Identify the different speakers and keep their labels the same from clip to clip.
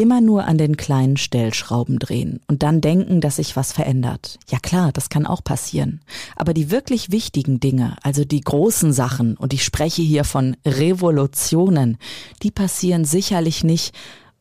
Speaker 1: Immer nur an den kleinen Stellschrauben drehen und dann denken, dass sich was verändert. Ja klar, das kann auch passieren. Aber die wirklich wichtigen Dinge, also die großen Sachen, und ich spreche hier von Revolutionen, die passieren sicherlich nicht,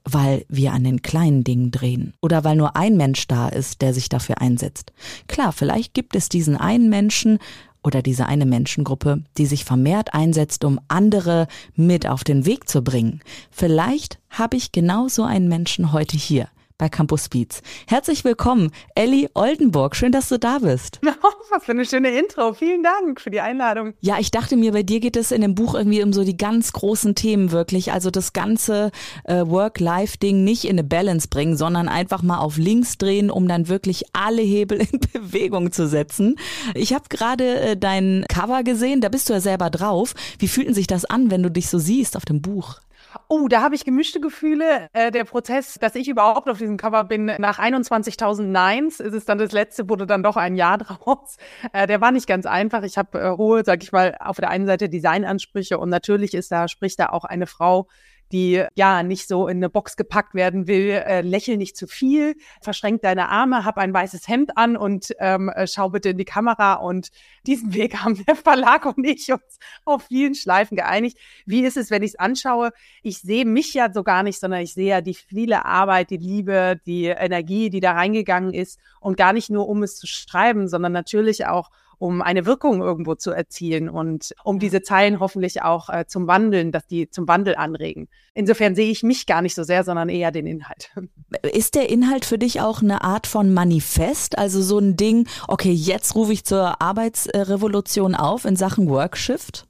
Speaker 1: weil wir an den kleinen Dingen drehen oder weil nur ein Mensch da ist, der sich dafür einsetzt. Klar, vielleicht gibt es diesen einen Menschen, oder diese eine Menschengruppe, die sich vermehrt einsetzt, um andere mit auf den Weg zu bringen. Vielleicht habe ich genau so einen Menschen heute hier bei Campus Beats. Herzlich willkommen, Ellie Oldenburg. Schön, dass du da bist.
Speaker 2: Oh, was für eine schöne Intro. Vielen Dank für die Einladung.
Speaker 1: Ja, ich dachte mir, bei dir geht es in dem Buch irgendwie um so die ganz großen Themen wirklich. Also das ganze äh, Work-Life-Ding nicht in eine Balance bringen, sondern einfach mal auf links drehen, um dann wirklich alle Hebel in Bewegung zu setzen. Ich habe gerade äh, dein Cover gesehen, da bist du ja selber drauf. Wie fühlt sich das an, wenn du dich so siehst auf dem Buch?
Speaker 2: Oh, da habe ich gemischte Gefühle. Äh, der Prozess, dass ich überhaupt auf diesem Cover bin, nach 21.000 Neins ist es dann das letzte, wurde dann doch ein Jahr draus. Äh, der war nicht ganz einfach. Ich habe äh, hohe, sag ich mal, auf der einen Seite Designansprüche und natürlich ist da, spricht da auch eine Frau, die ja nicht so in eine Box gepackt werden will. Äh, lächel nicht zu viel, verschränk deine Arme, hab ein weißes Hemd an und ähm, äh, schau bitte in die Kamera. Und diesen Weg haben der Verlag und ich uns auf vielen Schleifen geeinigt. Wie ist es, wenn ich es anschaue? Ich sehe mich ja so gar nicht, sondern ich sehe ja die viele Arbeit, die Liebe, die Energie, die da reingegangen ist und gar nicht nur um es zu schreiben, sondern natürlich auch um eine Wirkung irgendwo zu erzielen und um diese Zeilen hoffentlich auch äh, zum Wandeln, dass die zum Wandel anregen. Insofern sehe ich mich gar nicht so sehr, sondern eher den Inhalt.
Speaker 1: Ist der Inhalt für dich auch eine Art von Manifest? Also so ein Ding, okay, jetzt rufe ich zur Arbeitsrevolution auf in Sachen Workshift?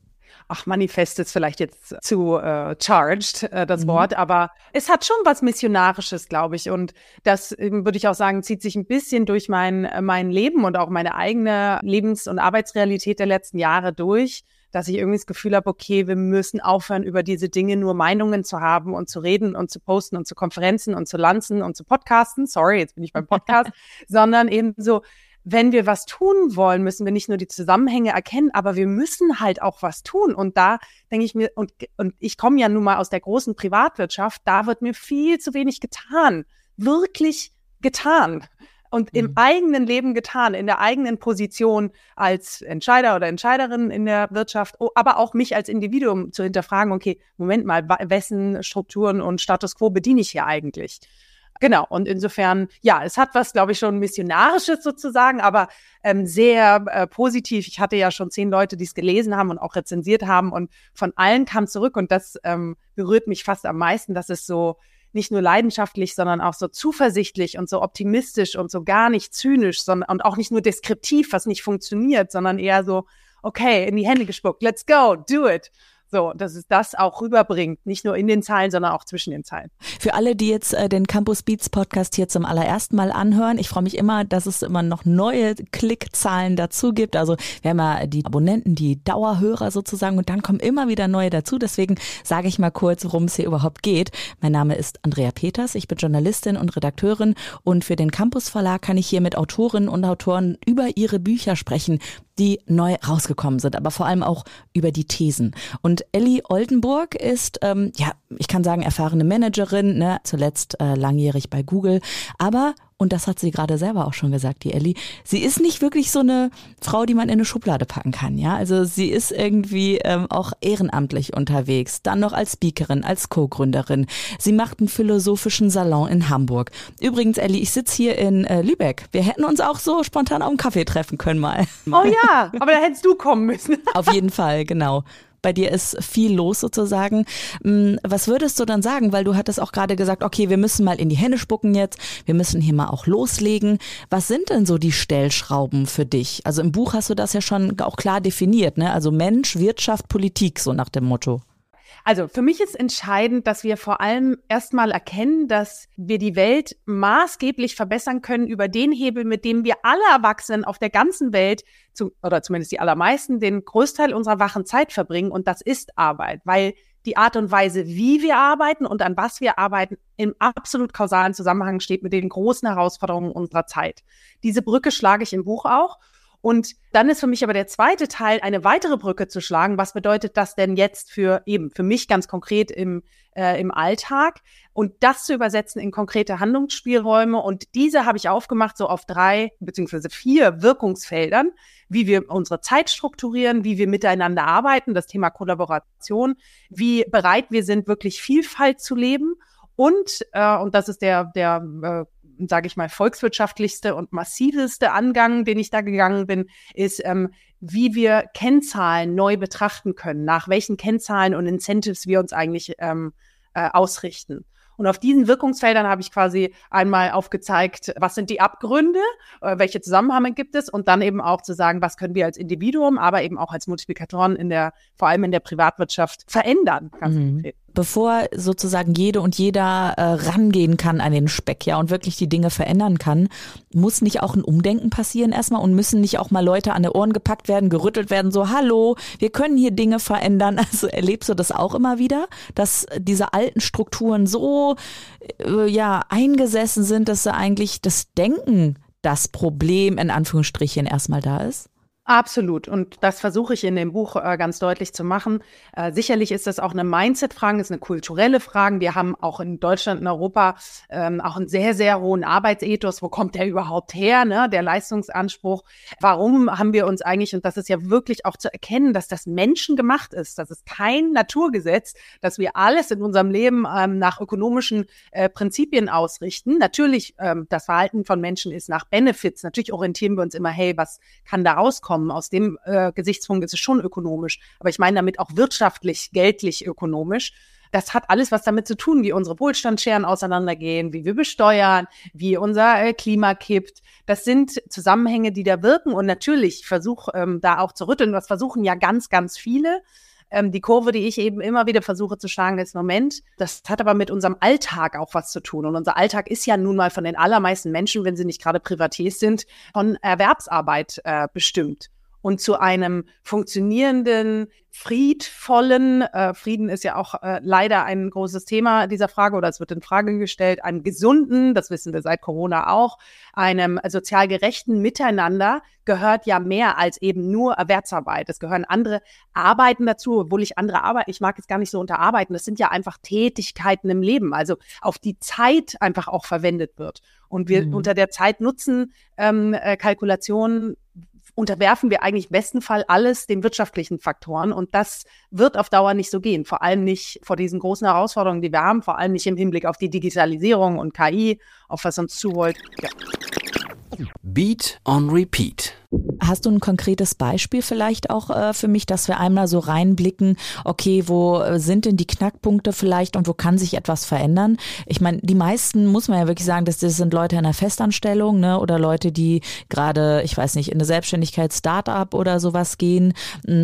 Speaker 2: Ach, Manifest ist vielleicht jetzt zu äh, charged, äh, das mhm. Wort, aber es hat schon was Missionarisches, glaube ich. Und das ähm, würde ich auch sagen, zieht sich ein bisschen durch mein, äh, mein Leben und auch meine eigene Lebens- und Arbeitsrealität der letzten Jahre durch dass ich irgendwie das Gefühl habe, okay, wir müssen aufhören, über diese Dinge nur Meinungen zu haben und zu reden und zu posten und zu Konferenzen und zu lanzen und zu podcasten. Sorry, jetzt bin ich beim Podcast, sondern eben so, wenn wir was tun wollen, müssen wir nicht nur die Zusammenhänge erkennen, aber wir müssen halt auch was tun. Und da denke ich mir, und, und ich komme ja nun mal aus der großen Privatwirtschaft, da wird mir viel zu wenig getan. Wirklich getan. Und im mhm. eigenen Leben getan, in der eigenen Position als Entscheider oder Entscheiderin in der Wirtschaft, aber auch mich als Individuum zu hinterfragen, okay, Moment mal, wessen Strukturen und Status quo bediene ich hier eigentlich? Genau, und insofern, ja, es hat was, glaube ich, schon Missionarisches sozusagen, aber ähm, sehr äh, positiv. Ich hatte ja schon zehn Leute, die es gelesen haben und auch rezensiert haben und von allen kam zurück und das ähm, berührt mich fast am meisten, dass es so nicht nur leidenschaftlich, sondern auch so zuversichtlich und so optimistisch und so gar nicht zynisch, sondern und auch nicht nur deskriptiv, was nicht funktioniert, sondern eher so, okay, in die Hände gespuckt, let's go, do it. So, dass es das auch rüberbringt, nicht nur in den Zeilen, sondern auch zwischen den Zeilen.
Speaker 1: Für alle, die jetzt äh, den Campus Beats Podcast hier zum allerersten Mal anhören, ich freue mich immer, dass es immer noch neue Klickzahlen dazu gibt. Also wir haben ja die Abonnenten, die Dauerhörer sozusagen und dann kommen immer wieder neue dazu. Deswegen sage ich mal kurz, worum es hier überhaupt geht. Mein Name ist Andrea Peters, ich bin Journalistin und Redakteurin und für den Campus Verlag kann ich hier mit Autorinnen und Autoren über ihre Bücher sprechen, die neu rausgekommen sind, aber vor allem auch über die Thesen. Und Ellie Oldenburg ist, ähm, ja, ich kann sagen, erfahrene Managerin, ne, zuletzt äh, langjährig bei Google, aber und das hat sie gerade selber auch schon gesagt, die Ellie, sie ist nicht wirklich so eine Frau, die man in eine Schublade packen kann, ja. Also sie ist irgendwie ähm, auch ehrenamtlich unterwegs, dann noch als Speakerin, als Co-Gründerin. Sie macht einen philosophischen Salon in Hamburg. Übrigens, Ellie, ich sitze hier in äh, Lübeck. Wir hätten uns auch so spontan auf einen Kaffee treffen können mal.
Speaker 2: Oh ja, aber da hättest du kommen müssen.
Speaker 1: auf jeden Fall, genau bei dir ist viel los sozusagen. Mm, was würdest du dann sagen? Weil du hattest auch gerade gesagt, okay, wir müssen mal in die Hände spucken jetzt, wir müssen hier mal auch loslegen. Was sind denn so die Stellschrauben für dich? Also im Buch hast du das ja schon auch klar definiert, ne? Also Mensch, Wirtschaft, Politik, so nach dem Motto.
Speaker 2: Also für mich ist entscheidend, dass wir vor allem erstmal erkennen, dass wir die Welt maßgeblich verbessern können über den Hebel, mit dem wir alle Erwachsenen auf der ganzen Welt, zu, oder zumindest die allermeisten, den Großteil unserer wachen Zeit verbringen. Und das ist Arbeit, weil die Art und Weise, wie wir arbeiten und an was wir arbeiten, im absolut kausalen Zusammenhang steht mit den großen Herausforderungen unserer Zeit. Diese Brücke schlage ich im Buch auch. Und dann ist für mich aber der zweite Teil, eine weitere Brücke zu schlagen. Was bedeutet das denn jetzt für eben, für mich ganz konkret im, äh, im Alltag? Und das zu übersetzen in konkrete Handlungsspielräume. Und diese habe ich aufgemacht so auf drei beziehungsweise vier Wirkungsfeldern, wie wir unsere Zeit strukturieren, wie wir miteinander arbeiten, das Thema Kollaboration, wie bereit wir sind, wirklich Vielfalt zu leben. Und, äh, und das ist der, der äh, sage ich mal, volkswirtschaftlichste und massiveste Angang, den ich da gegangen bin, ist, ähm, wie wir Kennzahlen neu betrachten können, nach welchen Kennzahlen und Incentives wir uns eigentlich ähm, äh, ausrichten. Und auf diesen Wirkungsfeldern habe ich quasi einmal aufgezeigt, was sind die Abgründe, äh, welche Zusammenhänge gibt es und dann eben auch zu sagen, was können wir als Individuum, aber eben auch als Multiplikatoren in der, vor allem in der Privatwirtschaft verändern. Ganz
Speaker 1: mhm. konkret bevor sozusagen jede und jeder äh, rangehen kann an den Speck, ja, und wirklich die Dinge verändern kann, muss nicht auch ein Umdenken passieren erstmal und müssen nicht auch mal Leute an die Ohren gepackt werden, gerüttelt werden, so, hallo, wir können hier Dinge verändern. Also erlebst du das auch immer wieder, dass diese alten Strukturen so, äh, ja, eingesessen sind, dass sie eigentlich das Denken das Problem in Anführungsstrichen erstmal da ist?
Speaker 2: Absolut. Und das versuche ich in dem Buch äh, ganz deutlich zu machen. Äh, sicherlich ist das auch eine Mindset-Frage, ist eine kulturelle Frage. Wir haben auch in Deutschland und Europa ähm, auch einen sehr, sehr hohen Arbeitsethos. Wo kommt der überhaupt her, ne? der Leistungsanspruch? Warum haben wir uns eigentlich, und das ist ja wirklich auch zu erkennen, dass das Menschen gemacht ist. Das ist kein Naturgesetz, dass wir alles in unserem Leben ähm, nach ökonomischen äh, Prinzipien ausrichten. Natürlich, ähm, das Verhalten von Menschen ist nach Benefits. Natürlich orientieren wir uns immer, hey, was kann da rauskommen? Kommen. Aus dem äh, Gesichtspunkt ist es schon ökonomisch. Aber ich meine damit auch wirtschaftlich, geldlich ökonomisch. Das hat alles was damit zu tun, wie unsere Wohlstandsscheren auseinandergehen, wie wir besteuern, wie unser äh, Klima kippt. Das sind Zusammenhänge, die da wirken. Und natürlich, versuche ähm, da auch zu rütteln. Das versuchen ja ganz, ganz viele. Ähm, die Kurve, die ich eben immer wieder versuche zu schlagen, ist Moment. Das hat aber mit unserem Alltag auch was zu tun. Und unser Alltag ist ja nun mal von den allermeisten Menschen, wenn sie nicht gerade Privatiers sind, von Erwerbsarbeit äh, bestimmt und zu einem funktionierenden, friedvollen, äh, Frieden ist ja auch äh, leider ein großes Thema dieser Frage oder es wird in Frage gestellt, einem gesunden, das wissen wir seit Corona auch, einem sozial gerechten Miteinander gehört ja mehr als eben nur Erwerbsarbeit. Es gehören andere Arbeiten dazu, obwohl ich andere Arbeit, ich mag es gar nicht so unterarbeiten. Das sind ja einfach Tätigkeiten im Leben, also auf die Zeit einfach auch verwendet wird. Und wir mhm. unter der Zeit nutzen ähm, äh, Kalkulationen unterwerfen wir eigentlich im besten Fall alles den wirtschaftlichen Faktoren. Und das wird auf Dauer nicht so gehen. Vor allem nicht vor diesen großen Herausforderungen, die wir haben, vor allem nicht im Hinblick auf die Digitalisierung und KI, auf was uns zuholt. Ja.
Speaker 3: Beat on Repeat.
Speaker 1: Hast du ein konkretes Beispiel vielleicht auch äh, für mich, dass wir einmal so reinblicken, okay, wo äh, sind denn die Knackpunkte vielleicht und wo kann sich etwas verändern? Ich meine, die meisten, muss man ja wirklich sagen, dass das sind Leute in einer Festanstellung ne, oder Leute, die gerade, ich weiß nicht, in eine Selbstständigkeit, Startup oder sowas gehen,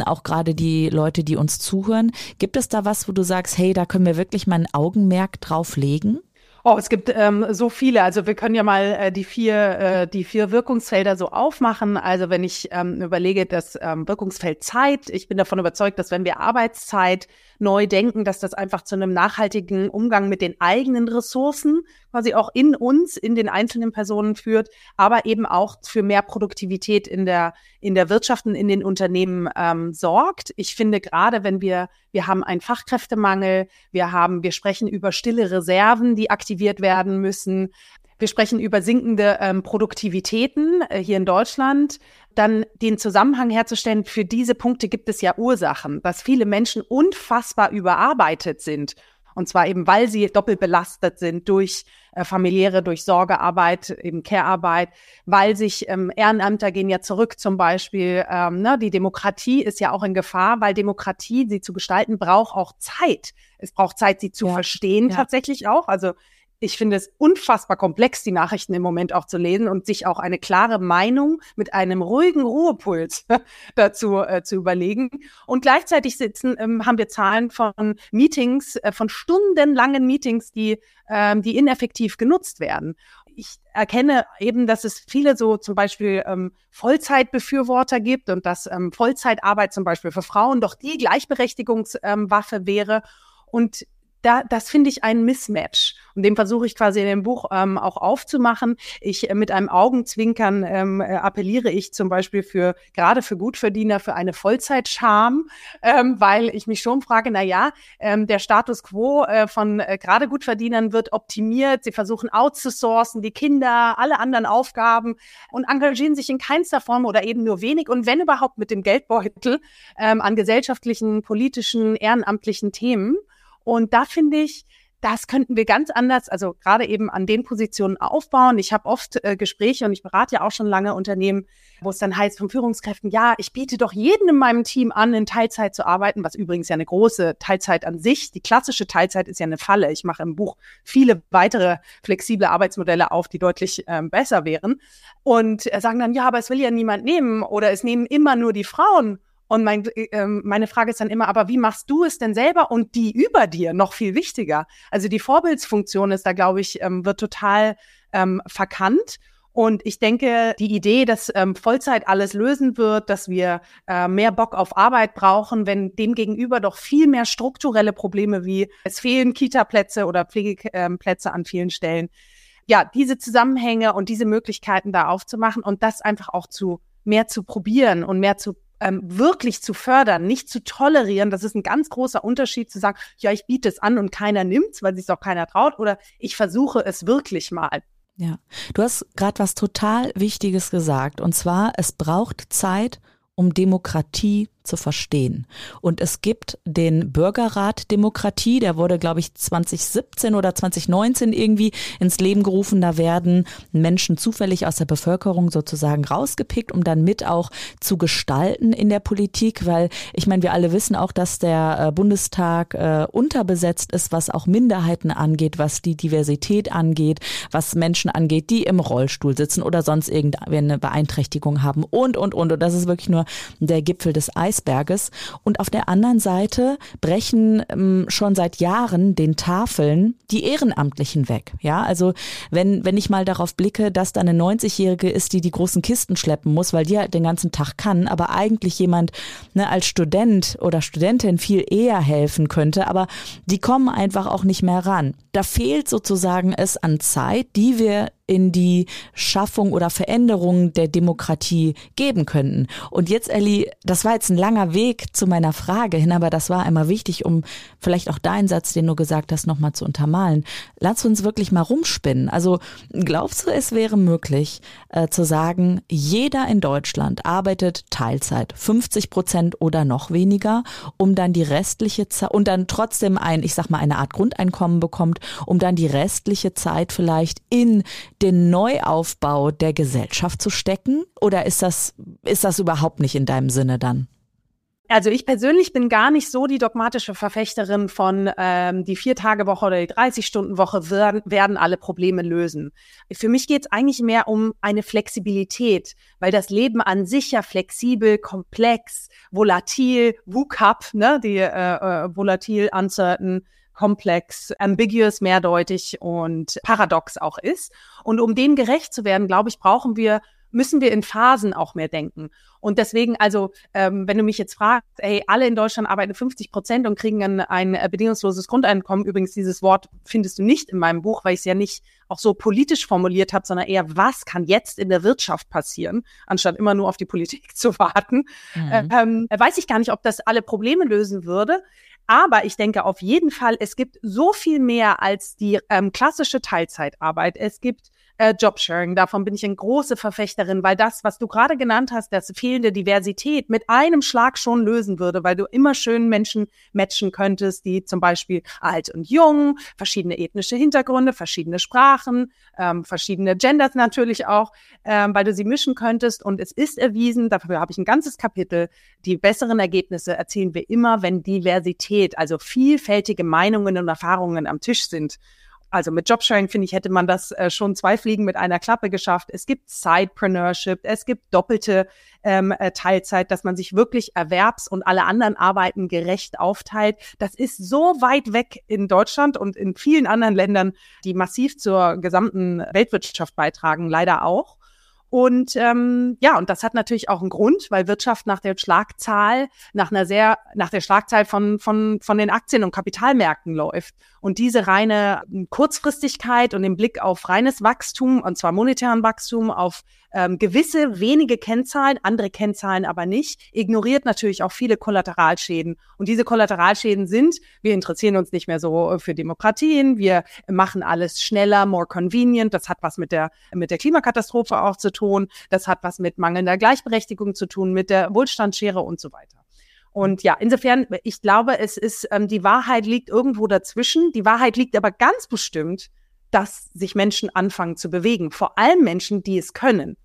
Speaker 1: auch gerade die Leute, die uns zuhören. Gibt es da was, wo du sagst, hey, da können wir wirklich mal ein Augenmerk drauf legen?
Speaker 2: Oh, es gibt ähm, so viele. Also wir können ja mal äh, die vier äh, die vier Wirkungsfelder so aufmachen. Also wenn ich ähm, überlege, das ähm, Wirkungsfeld Zeit, ich bin davon überzeugt, dass wenn wir Arbeitszeit neu denken, dass das einfach zu einem nachhaltigen Umgang mit den eigenen Ressourcen quasi auch in uns, in den einzelnen Personen führt, aber eben auch für mehr Produktivität in der, in der Wirtschaft und in den Unternehmen ähm, sorgt. Ich finde gerade, wenn wir, wir haben einen Fachkräftemangel, wir haben, wir sprechen über stille Reserven, die aktiviert werden müssen. Wir sprechen über sinkende ähm, Produktivitäten äh, hier in Deutschland. Dann den Zusammenhang herzustellen, für diese Punkte gibt es ja Ursachen, dass viele Menschen unfassbar überarbeitet sind. Und zwar eben, weil sie doppelt belastet sind durch äh, familiäre, durch Sorgearbeit, eben Care-Arbeit, weil sich ähm, Ehrenamter gehen ja zurück zum Beispiel. Ähm, ne, die Demokratie ist ja auch in Gefahr, weil Demokratie, sie zu gestalten, braucht auch Zeit. Es braucht Zeit, sie zu ja. verstehen ja. tatsächlich auch. Also ich finde es unfassbar komplex, die Nachrichten im Moment auch zu lesen und sich auch eine klare Meinung mit einem ruhigen Ruhepuls dazu äh, zu überlegen. Und gleichzeitig sitzen, ähm, haben wir Zahlen von Meetings, äh, von stundenlangen Meetings, die, ähm, die ineffektiv genutzt werden. Ich erkenne eben, dass es viele so zum Beispiel ähm, Vollzeitbefürworter gibt und dass ähm, Vollzeitarbeit zum Beispiel für Frauen doch die Gleichberechtigungswaffe wäre. Und da, das finde ich ein Mismatch. Und dem versuche ich quasi in dem Buch ähm, auch aufzumachen. Ich äh, mit einem Augenzwinkern ähm, äh, appelliere ich zum Beispiel für gerade für Gutverdiener für eine Vollzeitscham, ähm, weil ich mich schon frage, na ja, ähm, der Status quo äh, von äh, gerade Gutverdienern wird optimiert. Sie versuchen outzusourcen, die Kinder, alle anderen Aufgaben und engagieren sich in keinster Form oder eben nur wenig und wenn überhaupt mit dem Geldbeutel ähm, an gesellschaftlichen, politischen, ehrenamtlichen Themen. Und da finde ich, das könnten wir ganz anders, also gerade eben an den Positionen aufbauen. Ich habe oft äh, Gespräche und ich berate ja auch schon lange Unternehmen, wo es dann heißt von Führungskräften, ja, ich biete doch jedem in meinem Team an, in Teilzeit zu arbeiten, was übrigens ja eine große Teilzeit an sich. Die klassische Teilzeit ist ja eine Falle. Ich mache im Buch viele weitere flexible Arbeitsmodelle auf, die deutlich ähm, besser wären. Und äh, sagen dann, ja, aber es will ja niemand nehmen oder es nehmen immer nur die Frauen. Und mein, äh, meine Frage ist dann immer, aber wie machst du es denn selber und die über dir noch viel wichtiger? Also die Vorbildsfunktion ist da, glaube ich, ähm, wird total ähm, verkannt. Und ich denke, die Idee, dass ähm, Vollzeit alles lösen wird, dass wir äh, mehr Bock auf Arbeit brauchen, wenn demgegenüber doch viel mehr strukturelle Probleme wie es fehlen Kita-Plätze oder Pflegeplätze an vielen Stellen. Ja, diese Zusammenhänge und diese Möglichkeiten da aufzumachen und das einfach auch zu mehr zu probieren und mehr zu ähm, wirklich zu fördern, nicht zu tolerieren. Das ist ein ganz großer Unterschied zu sagen, ja, ich biete es an und keiner nimmt's, weil sich auch keiner traut, oder ich versuche es wirklich mal.
Speaker 1: Ja, du hast gerade was total Wichtiges gesagt, und zwar, es braucht Zeit, um Demokratie zu verstehen. Und es gibt den Bürgerrat Demokratie, der wurde, glaube ich, 2017 oder 2019 irgendwie ins Leben gerufen. Da werden Menschen zufällig aus der Bevölkerung sozusagen rausgepickt, um dann mit auch zu gestalten in der Politik, weil ich meine, wir alle wissen auch, dass der äh, Bundestag äh, unterbesetzt ist, was auch Minderheiten angeht, was die Diversität angeht, was Menschen angeht, die im Rollstuhl sitzen oder sonst irgendeine Beeinträchtigung haben und, und, und. Und das ist wirklich nur der Gipfel des Eis Eisberges. Und auf der anderen Seite brechen ähm, schon seit Jahren den Tafeln die Ehrenamtlichen weg. Ja, also wenn, wenn ich mal darauf blicke, dass da eine 90-Jährige ist, die die großen Kisten schleppen muss, weil die halt den ganzen Tag kann, aber eigentlich jemand ne, als Student oder Studentin viel eher helfen könnte, aber die kommen einfach auch nicht mehr ran. Da fehlt sozusagen es an Zeit, die wir in die Schaffung oder Veränderung der Demokratie geben könnten. Und jetzt, Elli, das war jetzt ein langer Weg zu meiner Frage hin, aber das war einmal wichtig, um vielleicht auch deinen Satz, den du gesagt hast, nochmal zu untermalen. Lass uns wirklich mal rumspinnen. Also glaubst du, es wäre möglich äh, zu sagen, jeder in Deutschland arbeitet Teilzeit, 50 Prozent oder noch weniger, um dann die restliche Zeit und dann trotzdem ein, ich sag mal, eine Art Grundeinkommen bekommt, um dann die restliche Zeit vielleicht in den Neuaufbau der Gesellschaft zu stecken? Oder ist das, ist das überhaupt nicht in deinem Sinne dann?
Speaker 2: Also ich persönlich bin gar nicht so die dogmatische Verfechterin von ähm, die Vier-Tage-Woche oder die 30-Stunden-Woche werden, werden alle Probleme lösen. Für mich geht es eigentlich mehr um eine Flexibilität, weil das Leben an sich ja flexibel, komplex, volatil, VUCAP, ne, die äh, äh, volatil, uncertain, komplex, ambiguous, mehrdeutig und paradox auch ist. Und um dem gerecht zu werden, glaube ich, brauchen wir müssen wir in Phasen auch mehr denken. Und deswegen, also, ähm, wenn du mich jetzt fragst, ey, alle in Deutschland arbeiten 50 Prozent und kriegen ein, ein äh, bedingungsloses Grundeinkommen. Übrigens, dieses Wort findest du nicht in meinem Buch, weil ich es ja nicht auch so politisch formuliert habe, sondern eher, was kann jetzt in der Wirtschaft passieren, anstatt immer nur auf die Politik zu warten. Mhm. Ähm, weiß ich gar nicht, ob das alle Probleme lösen würde. Aber ich denke auf jeden Fall, es gibt so viel mehr als die ähm, klassische Teilzeitarbeit. Es gibt äh, Jobsharing. Davon bin ich eine große Verfechterin, weil das, was du gerade genannt hast, das fehlende Diversität mit einem Schlag schon lösen würde, weil du immer schön Menschen matchen könntest, die zum Beispiel alt und jung, verschiedene ethnische Hintergründe, verschiedene Sprachen, ähm, verschiedene Genders natürlich auch, ähm, weil du sie mischen könntest. Und es ist erwiesen, dafür habe ich ein ganzes Kapitel, die besseren Ergebnisse erzielen wir immer, wenn Diversität, also vielfältige Meinungen und Erfahrungen am Tisch sind. Also mit Jobsharing, finde ich, hätte man das äh, schon zwei Fliegen mit einer Klappe geschafft. Es gibt Sidepreneurship, es gibt doppelte ähm, äh, Teilzeit, dass man sich wirklich Erwerbs- und alle anderen Arbeiten gerecht aufteilt. Das ist so weit weg in Deutschland und in vielen anderen Ländern, die massiv zur gesamten Weltwirtschaft beitragen, leider auch. Und ähm, ja, und das hat natürlich auch einen Grund, weil Wirtschaft nach der Schlagzahl, nach einer sehr, nach der Schlagzahl von, von, von den Aktien und Kapitalmärkten läuft. Und diese reine Kurzfristigkeit und den Blick auf reines Wachstum, und zwar monetären Wachstum, auf ähm, gewisse wenige Kennzahlen, andere Kennzahlen aber nicht, ignoriert natürlich auch viele Kollateralschäden. Und diese Kollateralschäden sind, wir interessieren uns nicht mehr so für Demokratien, wir machen alles schneller, more convenient. Das hat was mit der, mit der Klimakatastrophe auch zu tun. Das hat was mit mangelnder Gleichberechtigung zu tun, mit der Wohlstandsschere und so weiter. Und ja, insofern, ich glaube, es ist, ähm, die Wahrheit liegt irgendwo dazwischen. Die Wahrheit liegt aber ganz bestimmt, dass sich Menschen anfangen zu bewegen. Vor allem Menschen, die es können.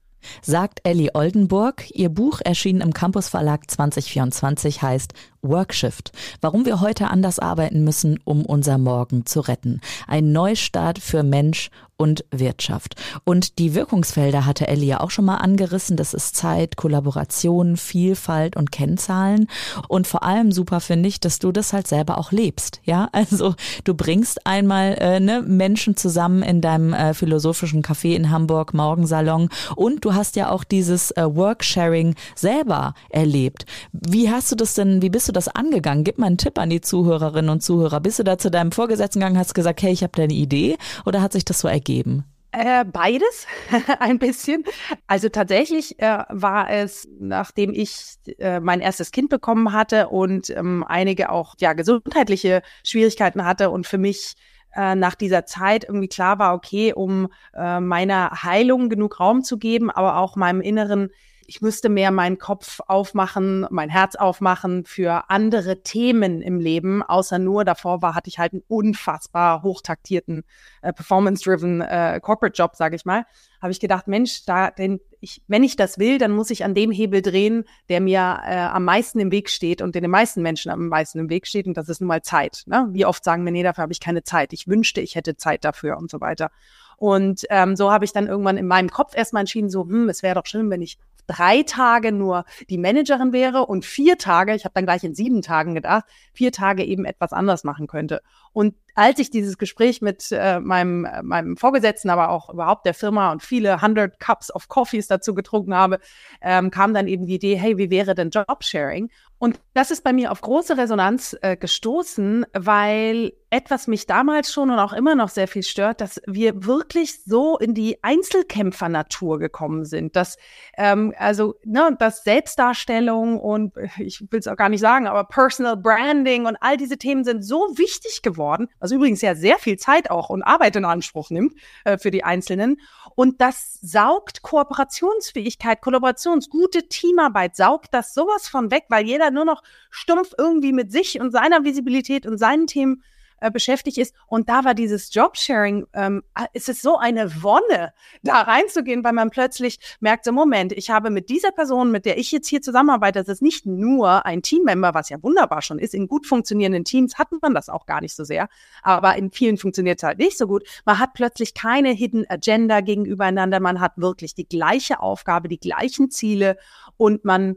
Speaker 1: Sagt Ellie Oldenburg. Ihr Buch erschien im Campus Verlag 2024 heißt Workshift. Warum wir heute anders arbeiten müssen, um unser Morgen zu retten. Ein Neustart für Mensch und Wirtschaft. Und die Wirkungsfelder hatte Ellie ja auch schon mal angerissen. Das ist Zeit, Kollaboration, Vielfalt und Kennzahlen. Und vor allem super finde ich, dass du das halt selber auch lebst. Ja, also du bringst einmal äh, ne, Menschen zusammen in deinem äh, philosophischen Café in Hamburg, Morgensalon. Und du hast ja auch dieses äh, Worksharing selber erlebt. Wie hast du das denn, wie bist du das angegangen? Gib mal einen Tipp an die Zuhörerinnen und Zuhörer. Bist du da zu deinem Vorgesetzten gegangen, hast gesagt, hey, ich habe da eine Idee? Oder hat sich das so ergeben?
Speaker 2: Äh, beides, ein bisschen. Also tatsächlich äh, war es, nachdem ich äh, mein erstes Kind bekommen hatte und ähm, einige auch ja gesundheitliche Schwierigkeiten hatte und für mich äh, nach dieser Zeit irgendwie klar war, okay, um äh, meiner Heilung genug Raum zu geben, aber auch meinem inneren ich müsste mehr meinen Kopf aufmachen, mein Herz aufmachen für andere Themen im Leben, außer nur davor war, hatte ich halt einen unfassbar hochtaktierten, äh, performance-driven äh, Corporate-Job, sage ich mal. Habe ich gedacht, Mensch, da, denn ich, wenn ich das will, dann muss ich an dem Hebel drehen, der mir äh, am meisten im Weg steht und den den meisten Menschen am meisten im Weg steht. Und das ist nun mal Zeit. Ne? Wie oft sagen wir, nee, dafür habe ich keine Zeit. Ich wünschte, ich hätte Zeit dafür und so weiter. Und ähm, so habe ich dann irgendwann in meinem Kopf erstmal entschieden, so, hm, es wäre doch schön, wenn ich drei Tage nur die Managerin wäre und vier Tage, ich habe dann gleich in sieben Tagen gedacht, vier Tage eben etwas anders machen könnte. Und als ich dieses Gespräch mit äh, meinem, äh, meinem Vorgesetzten, aber auch überhaupt der Firma und viele hundred Cups of Coffees dazu getrunken habe, ähm, kam dann eben die Idee, hey, wie wäre denn Jobsharing? Und das ist bei mir auf große Resonanz äh, gestoßen, weil etwas mich damals schon und auch immer noch sehr viel stört, dass wir wirklich so in die Einzelkämpfernatur gekommen sind, dass ähm, also ne, dass Selbstdarstellung und ich will es auch gar nicht sagen, aber Personal Branding und all diese Themen sind so wichtig geworden, was übrigens ja sehr viel Zeit auch und Arbeit in Anspruch nimmt äh, für die Einzelnen. Und das saugt Kooperationsfähigkeit, Kollaborations, gute Teamarbeit, saugt das sowas von weg, weil jeder nur noch stumpf irgendwie mit sich und seiner Visibilität und seinen Themen äh, beschäftigt ist. Und da war dieses Jobsharing, ähm, ah, es ist so eine Wonne, da reinzugehen, weil man plötzlich merkt, so Moment, ich habe mit dieser Person, mit der ich jetzt hier zusammenarbeite, das ist nicht nur ein Teammember, was ja wunderbar schon ist. In gut funktionierenden Teams hat man das auch gar nicht so sehr. Aber in vielen funktioniert es halt nicht so gut. Man hat plötzlich keine Hidden Agenda gegenübereinander. Man hat wirklich die gleiche Aufgabe, die gleichen Ziele und man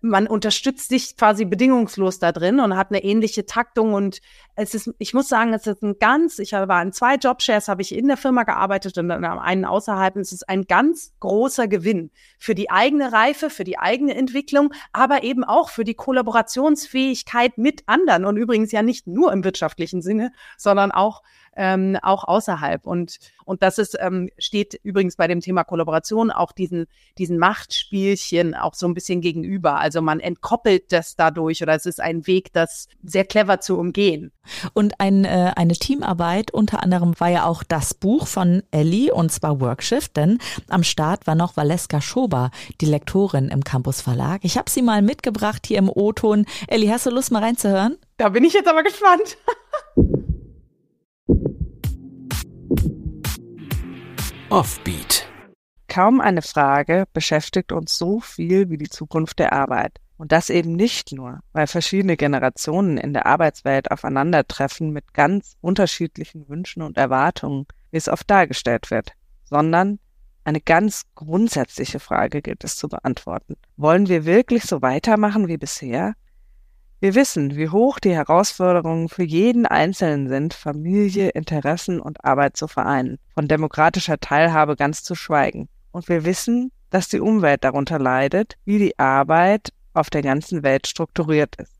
Speaker 2: man unterstützt sich quasi bedingungslos da drin und hat eine ähnliche Taktung und es ist, ich muss sagen, es ist ein ganz, ich war in zwei Jobshares, habe ich in der Firma gearbeitet und dann einen außerhalb und es ist ein ganz großer Gewinn für die eigene Reife, für die eigene Entwicklung, aber eben auch für die Kollaborationsfähigkeit mit anderen und übrigens ja nicht nur im wirtschaftlichen Sinne, sondern auch ähm, auch außerhalb. Und, und das ist, ähm, steht übrigens bei dem Thema Kollaboration auch diesen, diesen Machtspielchen auch so ein bisschen gegenüber. Also man entkoppelt das dadurch oder es ist ein Weg, das sehr clever zu umgehen.
Speaker 1: Und ein, äh, eine Teamarbeit unter anderem war ja auch das Buch von Ellie und zwar Workshift, denn am Start war noch Valeska Schober, die Lektorin im Campus Verlag. Ich habe sie mal mitgebracht hier im O-Ton. Ellie, hast du Lust mal reinzuhören?
Speaker 2: Da bin ich jetzt aber gespannt.
Speaker 3: Offbeat.
Speaker 4: Kaum eine Frage beschäftigt uns so viel wie die Zukunft der Arbeit. Und das eben nicht nur, weil verschiedene Generationen in der Arbeitswelt aufeinandertreffen mit ganz unterschiedlichen Wünschen und Erwartungen, wie es oft dargestellt wird, sondern eine ganz grundsätzliche Frage gilt es zu beantworten. Wollen wir wirklich so weitermachen wie bisher? Wir wissen, wie hoch die Herausforderungen für jeden Einzelnen sind, Familie, Interessen und Arbeit zu vereinen, von demokratischer Teilhabe ganz zu schweigen. Und wir wissen, dass die Umwelt darunter leidet, wie die Arbeit auf der ganzen Welt strukturiert ist.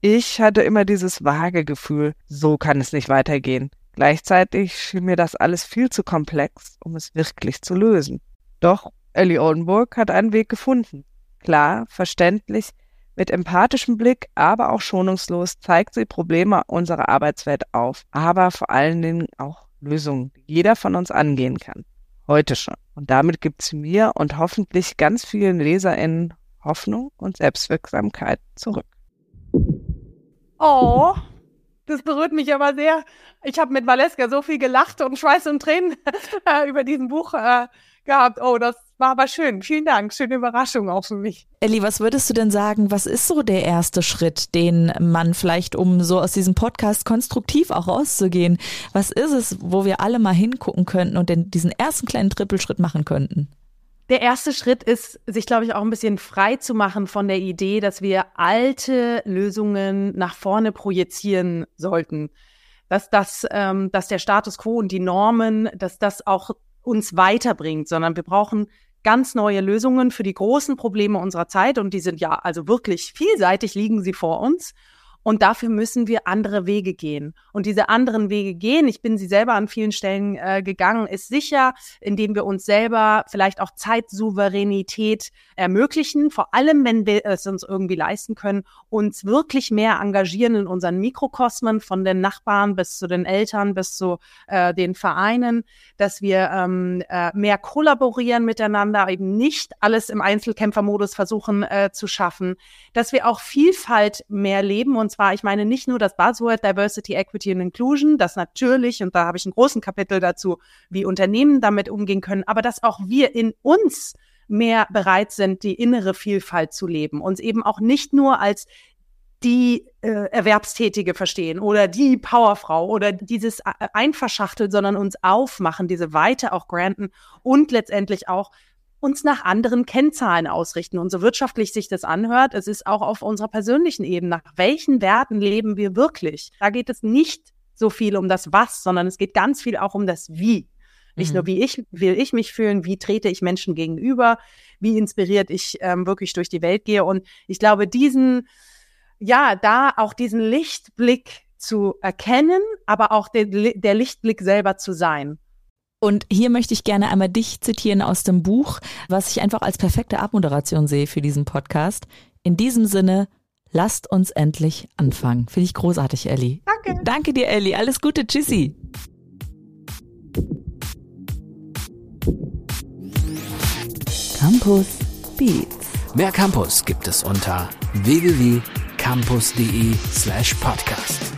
Speaker 4: Ich hatte immer dieses vage Gefühl, so kann es nicht weitergehen. Gleichzeitig schien mir das alles viel zu komplex, um es wirklich zu lösen. Doch Ellie Oldenburg hat einen Weg gefunden. Klar, verständlich, mit empathischem Blick, aber auch schonungslos zeigt sie Probleme unserer Arbeitswelt auf, aber vor allen Dingen auch Lösungen, die jeder von uns angehen kann. Heute schon. Und damit gibt sie mir und hoffentlich ganz vielen LeserInnen Hoffnung und Selbstwirksamkeit zurück.
Speaker 2: Oh, das berührt mich aber sehr. Ich habe mit Valeska so viel gelacht und Schweiß und Tränen äh, über diesen Buch äh, gehabt. Oh, das war aber schön. Vielen Dank. Schöne Überraschung auch für mich.
Speaker 1: Elli, was würdest du denn sagen, was ist so der erste Schritt, den man vielleicht, um so aus diesem Podcast konstruktiv auch rauszugehen, was ist es, wo wir alle mal hingucken könnten und den, diesen ersten kleinen Trippelschritt machen könnten?
Speaker 2: Der erste Schritt ist, sich, glaube ich, auch ein bisschen frei zu machen von der Idee, dass wir alte Lösungen nach vorne projizieren sollten. Dass das, ähm, dass der Status quo und die Normen, dass das auch uns weiterbringt, sondern wir brauchen ganz neue Lösungen für die großen Probleme unserer Zeit und die sind ja also wirklich vielseitig liegen sie vor uns. Und dafür müssen wir andere Wege gehen. Und diese anderen Wege gehen, ich bin sie selber an vielen Stellen äh, gegangen, ist sicher, indem wir uns selber vielleicht auch Zeitsouveränität ermöglichen, vor allem wenn wir es uns irgendwie leisten können, uns wirklich mehr engagieren in unseren Mikrokosmen, von den Nachbarn bis zu den Eltern, bis zu äh, den Vereinen, dass wir ähm, äh, mehr kollaborieren miteinander, eben nicht alles im Einzelkämpfermodus versuchen äh, zu schaffen, dass wir auch Vielfalt mehr leben und zwar, ich meine nicht nur das Buzzword Diversity, Equity and Inclusion, das natürlich, und da habe ich einen großen Kapitel dazu, wie Unternehmen damit umgehen können, aber dass auch wir in uns mehr bereit sind, die innere Vielfalt zu leben, uns eben auch nicht nur als die äh, Erwerbstätige verstehen oder die Powerfrau oder dieses äh, Einverschachteln, sondern uns aufmachen, diese Weite auch granten und letztendlich auch uns nach anderen Kennzahlen ausrichten. Und so wirtschaftlich sich das anhört, es ist auch auf unserer persönlichen Ebene. Nach welchen Werten leben wir wirklich? Da geht es nicht so viel um das Was, sondern es geht ganz viel auch um das Wie. Nicht mhm. nur, wie ich, will ich mich fühlen, wie trete ich Menschen gegenüber, wie inspiriert ich ähm, wirklich durch die Welt gehe. Und ich glaube, diesen, ja, da auch diesen Lichtblick zu erkennen, aber auch der, der Lichtblick selber zu sein.
Speaker 1: Und hier möchte ich gerne einmal dich zitieren aus dem Buch, was ich einfach als perfekte Abmoderation sehe für diesen Podcast. In diesem Sinne, lasst uns endlich anfangen. Finde ich großartig, Elli.
Speaker 2: Danke.
Speaker 1: Danke dir, Elli. Alles Gute. Tschüssi. Campus Beats.
Speaker 3: Mehr Campus gibt es unter www.campus.de slash podcast.